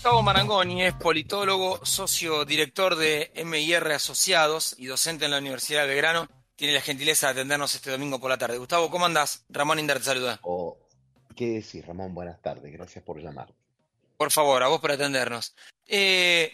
Gustavo Marangoni es politólogo, socio director de MIR Asociados y docente en la Universidad de Belgrano. Tiene la gentileza de atendernos este domingo por la tarde. Gustavo, ¿cómo andás? Ramón Inder te saluda. Oh, ¿Qué decís, Ramón? Buenas tardes. Gracias por llamar. Por favor, a vos por atendernos. Eh,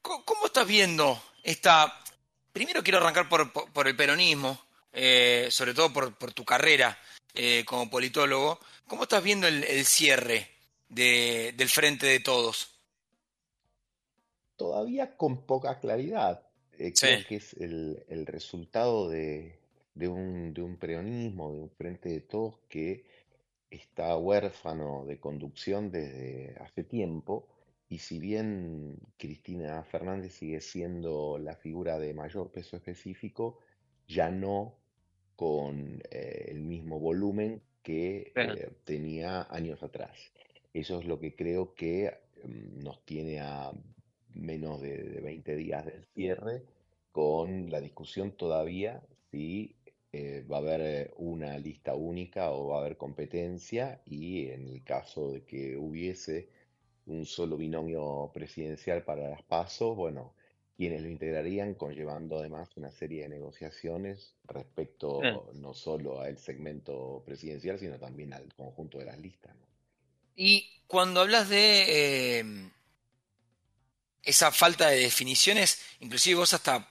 ¿Cómo estás viendo esta... Primero quiero arrancar por, el peronismo, eh, sobre todo por, tu carrera eh, como politólogo. ¿Cómo estás viendo el, cierre del frente de todos? Todavía con poca claridad. Eh, creo que es el, resultado de, un, de un peronismo, de un frente de todos que está huérfano de conducción desde hace tiempo. Y si bien Cristina Fernández sigue siendo la figura de mayor peso específico, ya no con eh, el mismo volumen que eh, tenía años atrás. Eso es lo que creo que mm, nos tiene a menos de, 20 días del cierre, con la discusión todavía si eh, va a haber eh, una lista única o va a haber competencia y en el caso de que hubiese un solo binomio presidencial para las pasos, bueno, quienes lo integrarían, conllevando además una serie de negociaciones respecto no solo al segmento presidencial, sino también al conjunto de las listas. Y cuando hablas de eh, esa falta de definiciones, inclusive vos hasta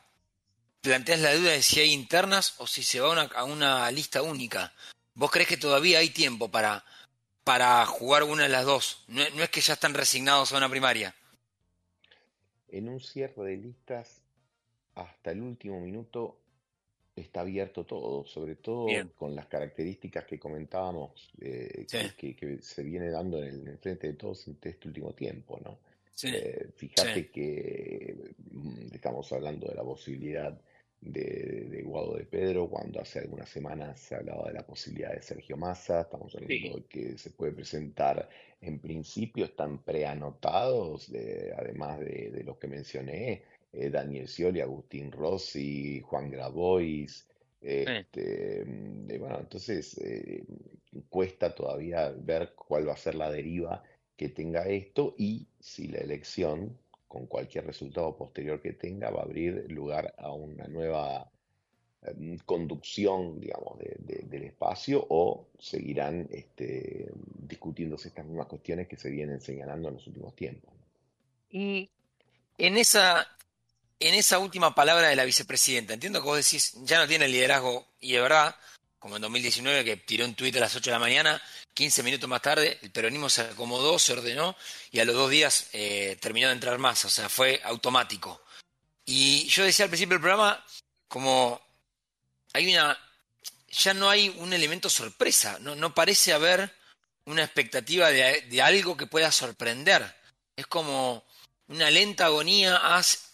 planteas la duda de si hay internas o si se va a una lista única. ¿Vos crees que todavía hay tiempo para, para jugar una de las dos? No, es que ya están resignados a una primaria. En un cierre de listas, hasta el último minuto está abierto todo, sobre todo con las características que comentábamos eh, que, se viene dando en el, frente de todos en este último tiempo, ¿no? Eh, fíjate que mm, estamos hablando de la posibilidad de, Guado de Pedro, cuando hace algunas semanas se hablaba de la posibilidad de Sergio Massa, estamos hablando de que se puede presentar, en principio están preanotados, además de, los que mencioné, eh, Daniel Scioli, Agustín Rossi, Juan Grabois, este, mm, bueno, entonces eh, cuesta todavía ver cuál va a ser la deriva que tenga esto y si la elección, con cualquier resultado posterior que tenga, va a abrir lugar a una nueva em, conducción, digamos, del espacio o seguirán este, discutiéndose estas mismas cuestiones que se vienen señalando en los últimos tiempos. Y en esa, en esa última palabra de la vicepresidenta, entiendo que vos decís, ya no tiene liderazgo, y de verdad, como en 2019 que tiró un tuit a las 8 de la mañana, 15 minutos más tarde el peronismo se acomodó, se ordenó y a los dos días eh, terminó de entrar más, o sea, fue automático. Y yo decía al principio del programa, como hay una, ya no hay un elemento sorpresa, no, parece haber una expectativa de, algo que pueda sorprender. Es como una lenta agonía.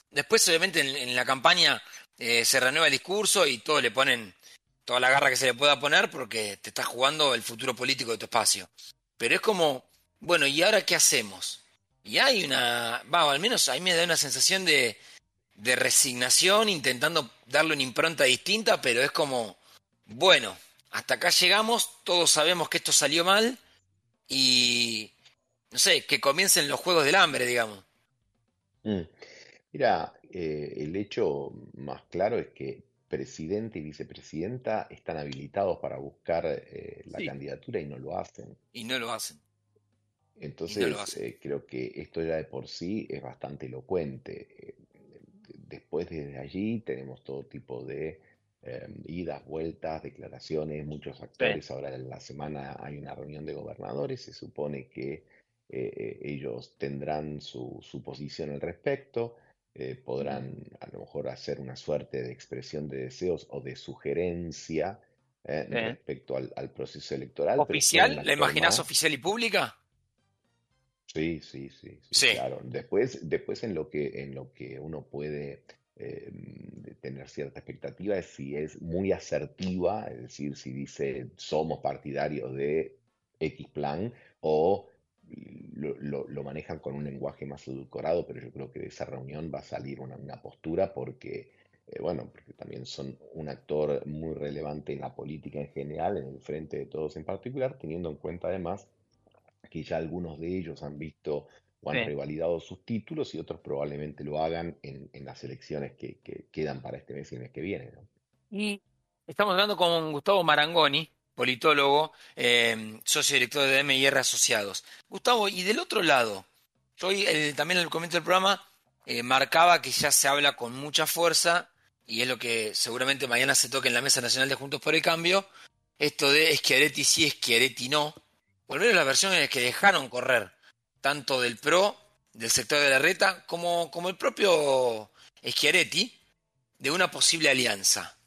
Después, obviamente, en, la campaña eh, se renueva el discurso y todos le ponen toda la garra que se le pueda poner porque te estás jugando el futuro político de tu espacio. Pero es como, bueno, ¿y ahora qué hacemos? Y hay una, va, al menos a mí me da una sensación de, de resignación, intentando darle una impronta distinta, pero es como, bueno, hasta acá llegamos, todos sabemos que esto salió mal y, no sé, que comiencen los Juegos del Hambre, digamos. Mm. Mira, eh, el hecho más claro es que presidente y vicepresidenta están habilitados para buscar eh, la candidatura y no lo hacen. Y no lo hacen. Entonces, eh, creo que esto ya de por sí es bastante elocuente. Eh, después desde allí tenemos todo tipo de idas, vueltas, declaraciones, muchos actores. Ahora en la semana hay una reunión de gobernadores, se supone que ellos tendrán su, su posición al respecto. Eh, podrán a lo mejor hacer una suerte de expresión de deseos o de sugerencia eh, respecto al, proceso electoral. ¿Oficial? ¿La imaginas oficial y pública? Sí, sí, sí, claro. Después, después en lo que, en lo que uno puede em, tener cierta expectativa es si es muy asertiva, es decir, si dice somos partidarios de X plan o lo, manejan con un lenguaje más edulcorado, pero yo creo que de esa reunión va a salir una, postura porque, eh, bueno, porque también son un actor muy relevante en la política en general, en el frente de todos en particular, teniendo en cuenta además que ya algunos de ellos han visto o han revalidado sus títulos y otros probablemente lo hagan en, las elecciones que, quedan para este mes y el mes que viene. Y estamos hablando con Gustavo Marangoni, politólogo, eh, socio director de MIR Asociados. Gustavo, y del otro lado, yo hoy también el comienzo del programa eh, marcaba que ya se habla con mucha fuerza, y es lo que seguramente mañana se toque en la Mesa Nacional de Juntos por el Cambio, esto de Schiaretti sí, Schiaretti no. Volver a las versiones que dejaron correr, tanto del PRO, del sector de la reta, como, como el propio Schiaretti, de una posible alianza.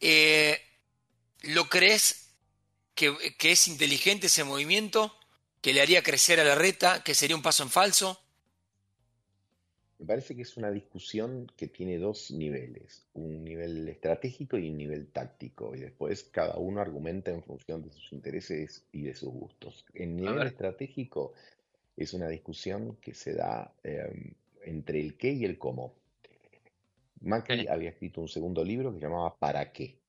Eh, ¿Lo crees que, que es inteligente ese movimiento? ¿Que le haría crecer a la reta? ¿Que sería un paso en falso? Me parece que es una discusión que tiene dos niveles, un nivel estratégico y un nivel táctico, y después cada uno argumenta en función de sus intereses y de sus gustos. En nivel estratégico es una discusión que se da em, entre el qué y el cómo. Macri había escrito un segundo libro que se llamaba ¿Para qué?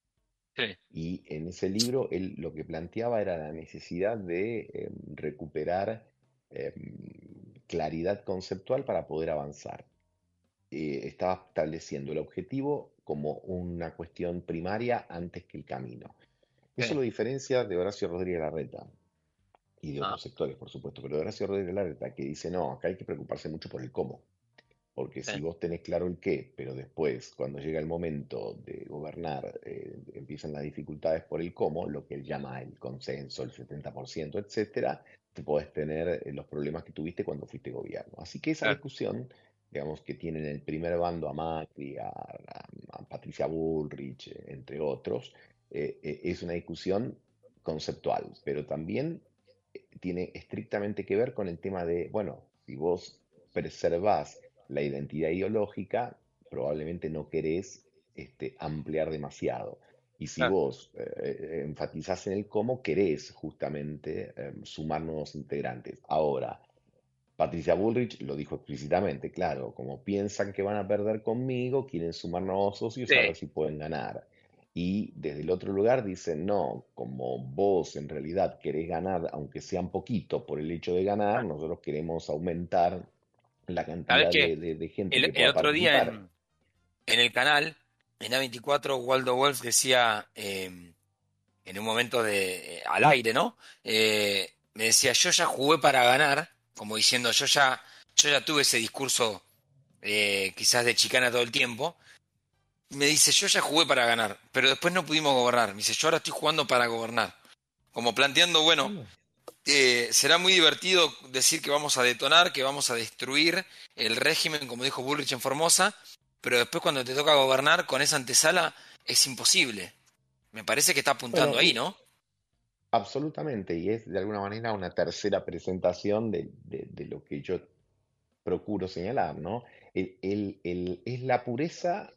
Y en ese libro él lo que planteaba era la necesidad de em, recuperar em, claridad conceptual para poder avanzar. Eh, estaba estableciendo el objetivo como una cuestión primaria antes que el camino. Eso lo diferencia de Horacio Rodríguez Larreta y de otros ah. sectores, por supuesto, pero de Horacio Rodríguez Larreta que dice, no, acá hay que preocuparse mucho por el cómo. Porque si vos tenés claro el qué, pero después, cuando llega el momento de gobernar, eh, empiezan las dificultades por el cómo, lo que él llama el consenso, el 70%, etcétera, te podés tener eh, los problemas que tuviste cuando fuiste gobierno. Así que esa discusión, digamos, que tienen el primer bando a Macri, a, Patricia Bullrich, eh, entre otros, es una discusión conceptual, pero también tiene estrictamente que ver con el tema de, bueno, si vos preservás la identidad ideológica, probablemente no querés este, ampliar demasiado. Y si vos eh, eh, enfatizás en el cómo, querés justamente em, sumar nuevos integrantes. Ahora, Patricia Bullrich lo dijo explícitamente, claro, como piensan que van a perder conmigo, quieren sumar nuevos socios a ver si pueden ganar. Y desde el otro lugar dicen, no, como vos en realidad querés ganar, aunque sea un poquito por el hecho de ganar, nosotros queremos aumentar la cantidad de, gente el, que el otro día en, el canal, en A24, Waldo Wolf decía, em, en un momento de eh, al aire, ¿no? Eh, me decía, yo ya jugué para ganar, como diciendo, yo ya, yo ya tuve ese discurso eh, quizás de chicana todo el tiempo. Me dice, yo ya jugué para ganar, pero después no pudimos gobernar. Me dice, yo ahora estoy jugando para gobernar. Como planteando, bueno, eh, será muy divertido decir que vamos a detonar, que vamos a destruir el régimen, como dijo Bullrich en Formosa, pero después cuando te toca gobernar con esa antesala es imposible. Me parece que está apuntando ahí, ¿no? Absolutamente, y es de alguna manera una tercera presentación de, lo que yo procuro señalar, ¿no? es la pureza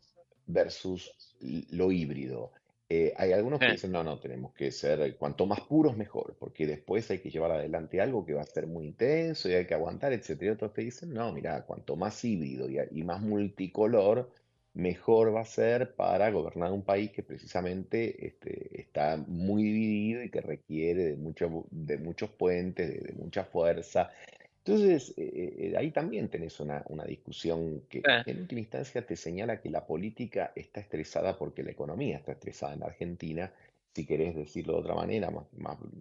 versus lo híbrido. Eh, hay algunos que dicen, no, no, tenemos que ser, cuanto más puros mejor, porque después hay que llevar adelante algo que va a ser muy intenso y hay que aguantar, etcétera. Y otros te dicen, no, mira, cuanto más híbrido y, más multicolor, mejor va a ser para gobernar un país que precisamente este, está muy dividido y que requiere de, mucho, de muchos puentes, de mucha fuerza. Entonces, eh, eh, ahí también tenés una, discusión que en última instancia te señala que la política está estresada porque la economía está estresada en Argentina, si querés decirlo de otra manera, más,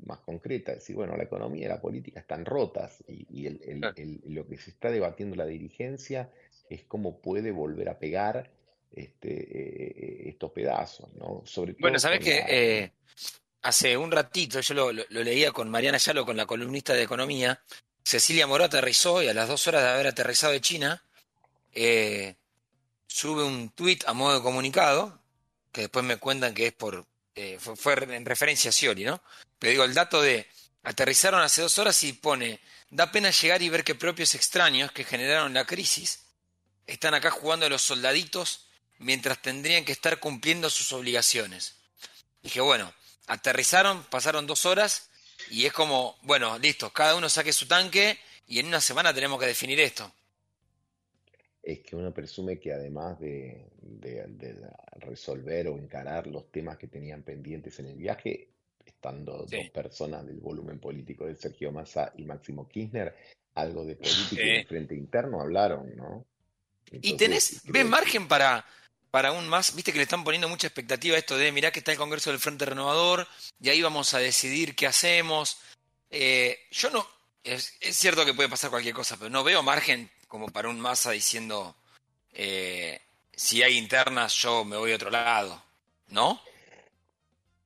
más, concreta, decir, bueno, la economía y la política están rotas y, lo que se está debatiendo la dirigencia es cómo puede volver a pegar este, eh, estos pedazos, ¿no? Sobre bueno, sabes que hace un ratito yo lo, lo, leía con Mariana Yalo, con la columnista de economía, Cecilia Moró aterrizó y a las dos horas de haber aterrizado de China, eh, sube un tuit a modo de comunicado, que después me cuentan que es por, eh, fue, en referencia a Scioli, ¿no? Pero digo, el dato de aterrizaron hace dos horas y pone, da pena llegar y ver que propios extraños que generaron la crisis están acá jugando a los soldaditos mientras tendrían que estar cumpliendo sus obligaciones. Dije, bueno, aterrizaron, pasaron dos horas y es como, bueno, listo, cada uno saque su tanque y en una semana tenemos que definir esto. Es que uno presume que además de, resolver o encarar los temas que tenían pendientes en el viaje, estando dos personas del volumen político de Sergio Massa y Máximo Kirchner, algo de política y de frente interno hablaron, ¿no? ¿Y tenés, ves margen para, para un más? Viste que le están poniendo mucha expectativa a esto de, mirá que está el Congreso del Frente Renovador y ahí vamos a decidir qué hacemos. Eh, yo no, es, cierto que puede pasar cualquier cosa, pero no veo margen como para un masa diciendo, eh, si hay internas yo me voy a otro lado, ¿no?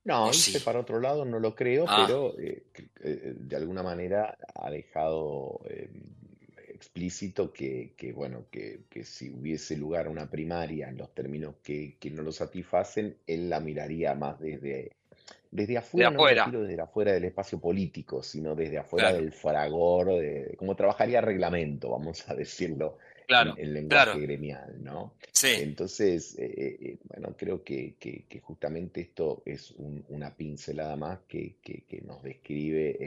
No, irse para otro lado no lo creo, ah. pero eh, de alguna manera ha dejado explícito que, bueno, que, si hubiese lugar a una primaria en los términos que, no lo satisfacen, él la miraría más desde, desde afuera, no desde afuera del espacio político, sino desde afuera del fragor, de, como trabajaría reglamento, vamos a decirlo en, lenguaje gremial, ¿no? Entonces, eh, eh, bueno, creo que, justamente esto es una pincelada más que, nos describe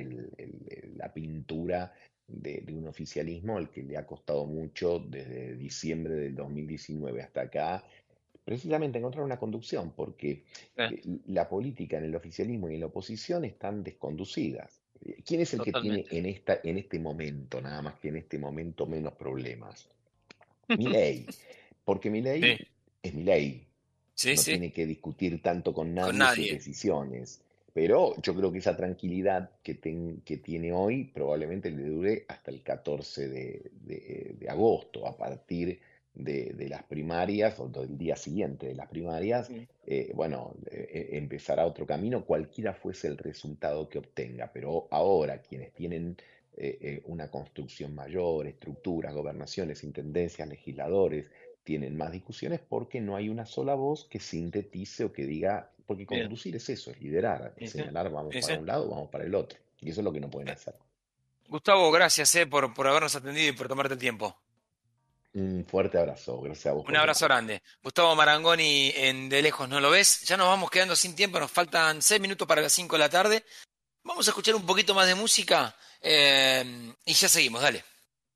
la pintura de, un oficialismo al que le ha costado mucho desde diciembre del 2019 hasta acá, precisamente encontrar una conducción, porque eh, la política en el oficialismo y en la oposición están desconducidas. ¿Quién es el que tiene en, esta, en este momento, nada más que en este momento, menos problemas? Mi ley. Porque mi ley es mi ley. no tiene que discutir tanto con nadie, con nadie. sus decisiones. Pero yo creo que esa tranquilidad que, que tiene hoy probablemente le dure hasta el 14 de, agosto, a partir de, las primarias o del día siguiente de las primarias, eh, bueno, eh, eh, empezará otro camino, cualquiera fuese el resultado que obtenga. Pero ahora quienes tienen una construcción mayor, estructuras, gobernaciones, intendencias, legisladores, tienen más discusiones porque no hay una sola voz que sintetice o que diga porque conducir es eso, es liderar, es señalar, vamos para un lado, vamos para el otro. Y eso es lo que no pueden hacer. Gustavo, gracias eh, por, por habernos atendido y por tomarte el tiempo. Un fuerte abrazo, gracias a vos. Un abrazo grande. Gustavo Marangoni en De Lejos No Lo Ves. Ya nos vamos quedando sin tiempo, nos faltan seis minutos para las cinco de la tarde. Vamos a escuchar un poquito más de música eh, y ya seguimos, dale.